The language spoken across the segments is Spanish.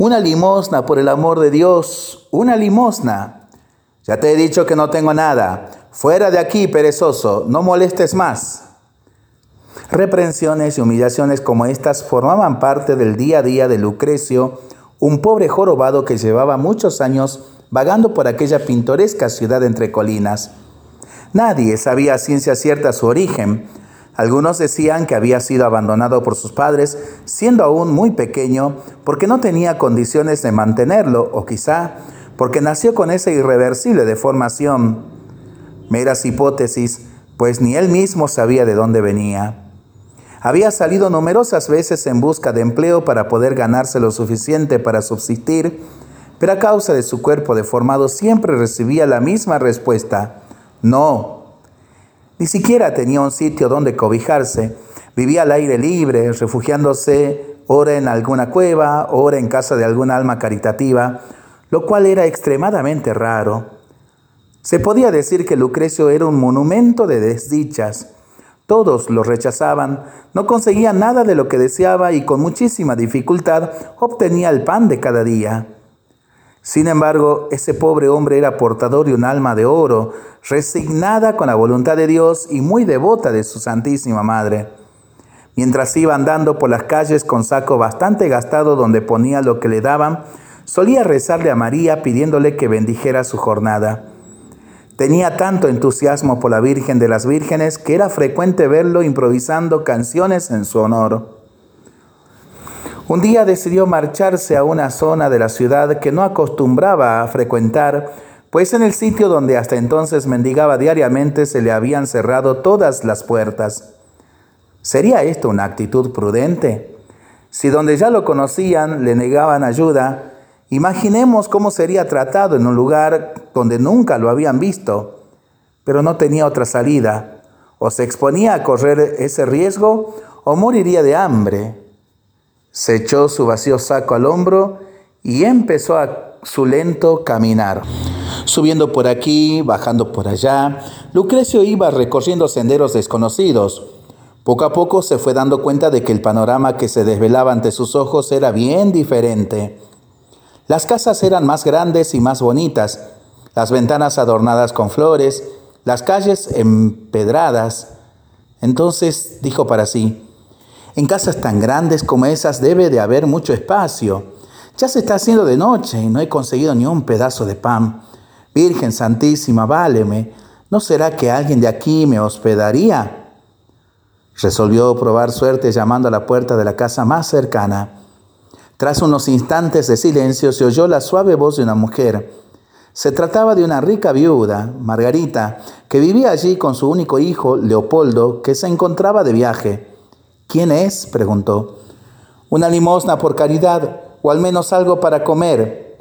Una limosna, por el amor de Dios, una limosna. Ya te he dicho que no tengo nada. Fuera de aquí, perezoso, no molestes más. Reprensiones y humillaciones como estas formaban parte del día a día de Lucrecio, un pobre jorobado que llevaba muchos años vagando por aquella pintoresca ciudad entre colinas. Nadie sabía a ciencia cierta su origen. Algunos decían que había sido abandonado por sus padres, siendo aún muy pequeño, porque no tenía condiciones de mantenerlo, o quizá porque nació con esa irreversible deformación. Meras hipótesis, pues ni él mismo sabía de dónde venía. Había salido numerosas veces en busca de empleo para poder ganarse lo suficiente para subsistir, pero a causa de su cuerpo deformado siempre recibía la misma respuesta, no. Ni siquiera tenía un sitio donde cobijarse, vivía al aire libre, refugiándose ora en alguna cueva, ora en casa de alguna alma caritativa, lo cual era extremadamente raro. Se podía decir que Lucrecio era un monumento de desdichas, todos lo rechazaban, no conseguía nada de lo que deseaba y con muchísima dificultad obtenía el pan de cada día. Sin embargo, ese pobre hombre era portador de un alma de oro, resignada con la voluntad de Dios y muy devota de su Santísima Madre. Mientras iba andando por las calles con saco bastante gastado donde ponía lo que le daban, solía rezarle a María pidiéndole que bendijera su jornada. Tenía tanto entusiasmo por la Virgen de las Vírgenes que era frecuente verlo improvisando canciones en su honor. Un día decidió marcharse a una zona de la ciudad que no acostumbraba a frecuentar, pues en el sitio donde hasta entonces mendigaba diariamente se le habían cerrado todas las puertas. ¿Sería esto una actitud prudente? Si donde ya lo conocían le negaban ayuda, Imaginemos cómo sería tratado en un lugar donde nunca lo habían visto, pero no tenía otra salida. O se exponía a correr ese riesgo o moriría de hambre. Se echó su vacío saco al hombro y empezó a su lento caminar. Subiendo por aquí, bajando por allá, Lucrecio iba recorriendo senderos desconocidos. Poco a poco se fue dando cuenta de que el panorama que se desvelaba ante sus ojos era bien diferente. Las casas eran más grandes y más bonitas, las ventanas adornadas con flores, las calles empedradas. Entonces dijo para sí, en casas tan grandes como esas debe de haber mucho espacio. Ya se está haciendo de noche y no he conseguido ni un pedazo de pan. Virgen Santísima, váleme, ¿no será que alguien de aquí me hospedaría? Resolvió probar suerte llamando a la puerta de la casa más cercana. Tras unos instantes de silencio se oyó la suave voz de una mujer. Se trataba de una rica viuda, Margarita, que vivía allí con su único hijo, Leopoldo, que se encontraba de viaje. ¿Quién es? preguntó. Una limosna por caridad, o al menos algo para comer.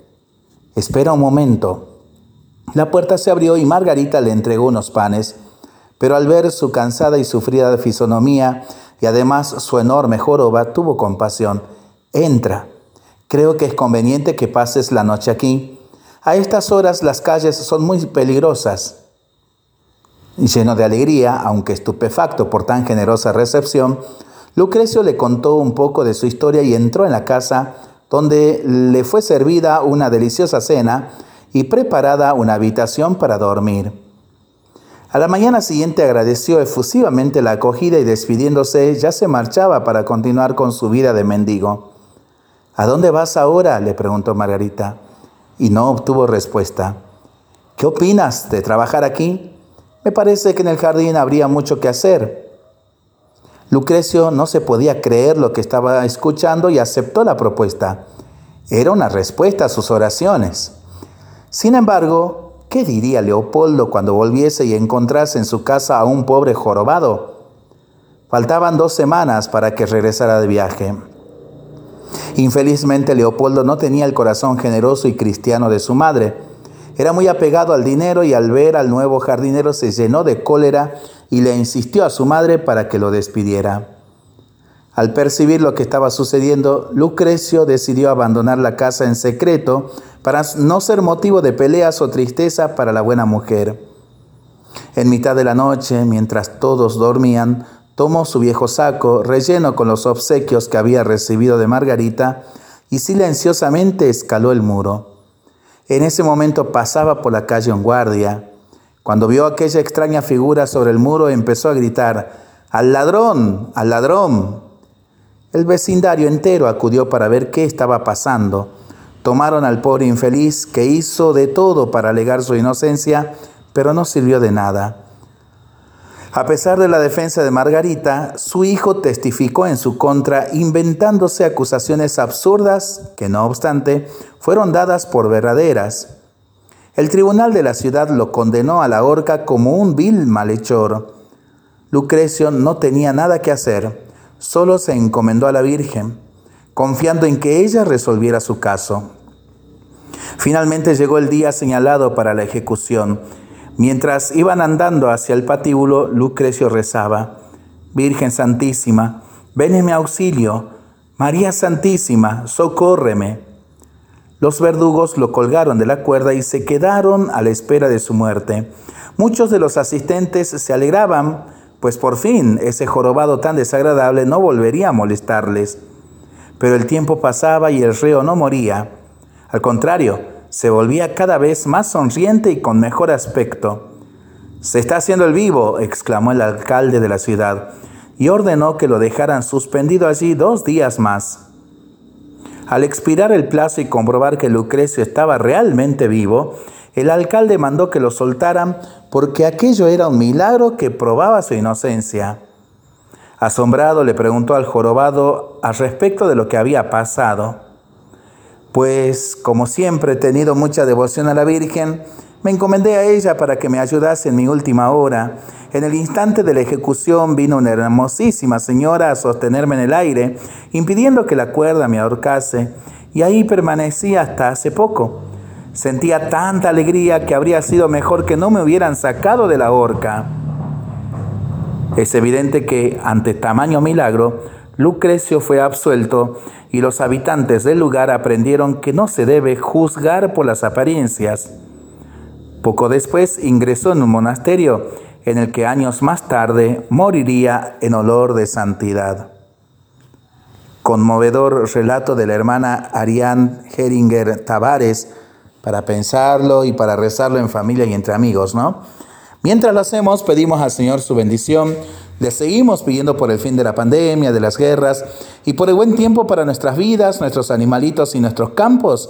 Espera un momento. La puerta se abrió y Margarita le entregó unos panes, pero al ver su cansada y sufrida fisonomía y además su enorme joroba, tuvo compasión Entra. Creo que es conveniente que pases la noche aquí. A estas horas las calles son muy peligrosas. Lleno de alegría, aunque estupefacto por tan generosa recepción, Lucrecio le contó un poco de su historia y entró en la casa donde le fue servida una deliciosa cena y preparada una habitación para dormir. A la mañana siguiente agradeció efusivamente la acogida y despidiéndose ya se marchaba para continuar con su vida de mendigo. ¿A dónde vas ahora? le preguntó Margarita, y no obtuvo respuesta. ¿Qué opinas de trabajar aquí? Me parece que en el jardín habría mucho que hacer. Lucrecio no se podía creer lo que estaba escuchando y aceptó la propuesta. Era una respuesta a sus oraciones. Sin embargo, ¿qué diría Leopoldo cuando volviese y encontrase en su casa a un pobre jorobado? Faltaban dos semanas para que regresara de viaje. Infelizmente Leopoldo no tenía el corazón generoso y cristiano de su madre. Era muy apegado al dinero y al ver al nuevo jardinero se llenó de cólera y le insistió a su madre para que lo despidiera. Al percibir lo que estaba sucediendo, Lucrecio decidió abandonar la casa en secreto para no ser motivo de peleas o tristeza para la buena mujer. En mitad de la noche, mientras todos dormían, tomó su viejo saco, relleno con los obsequios que había recibido de Margarita, y silenciosamente escaló el muro. En ese momento pasaba por la calle un guardia. Cuando vio aquella extraña figura sobre el muro empezó a gritar, ¡Al ladrón! ¡Al ladrón! El vecindario entero acudió para ver qué estaba pasando. Tomaron al pobre infeliz que hizo de todo para alegar su inocencia, pero no sirvió de nada. A pesar de la defensa de Margarita, su hijo testificó en su contra inventándose acusaciones absurdas que, no obstante, fueron dadas por verdaderas. El tribunal de la ciudad lo condenó a la horca como un vil malhechor. Lucrecio no tenía nada que hacer, solo se encomendó a la Virgen, confiando en que ella resolviera su caso. Finalmente llegó el día señalado para la ejecución Mientras iban andando hacia el patíbulo, Lucrecio rezaba, Virgen Santísima, ven en mi auxilio, María Santísima, socórreme. Los verdugos lo colgaron de la cuerda y se quedaron a la espera de su muerte. Muchos de los asistentes se alegraban, pues por fin ese jorobado tan desagradable no volvería a molestarles. Pero el tiempo pasaba y el reo no moría. Al contrario, se volvía cada vez más sonriente y con mejor aspecto. Se está haciendo el vivo, exclamó el alcalde de la ciudad, y ordenó que lo dejaran suspendido allí dos días más. Al expirar el plazo y comprobar que Lucrecio estaba realmente vivo, el alcalde mandó que lo soltaran porque aquello era un milagro que probaba su inocencia. Asombrado le preguntó al jorobado al respecto de lo que había pasado pues como siempre he tenido mucha devoción a la Virgen, me encomendé a ella para que me ayudase en mi última hora. En el instante de la ejecución vino una hermosísima señora a sostenerme en el aire, impidiendo que la cuerda me ahorcase, y ahí permanecí hasta hace poco. Sentía tanta alegría que habría sido mejor que no me hubieran sacado de la horca. Es evidente que, ante tamaño milagro, Lucrecio fue absuelto y los habitantes del lugar aprendieron que no se debe juzgar por las apariencias. Poco después ingresó en un monasterio en el que años más tarde moriría en olor de santidad. Conmovedor relato de la hermana Ariane Heringer Tavares para pensarlo y para rezarlo en familia y entre amigos, ¿no? Mientras lo hacemos, pedimos al Señor su bendición le seguimos pidiendo por el fin de la pandemia, de las guerras y por el buen tiempo para nuestras vidas, nuestros animalitos y nuestros campos.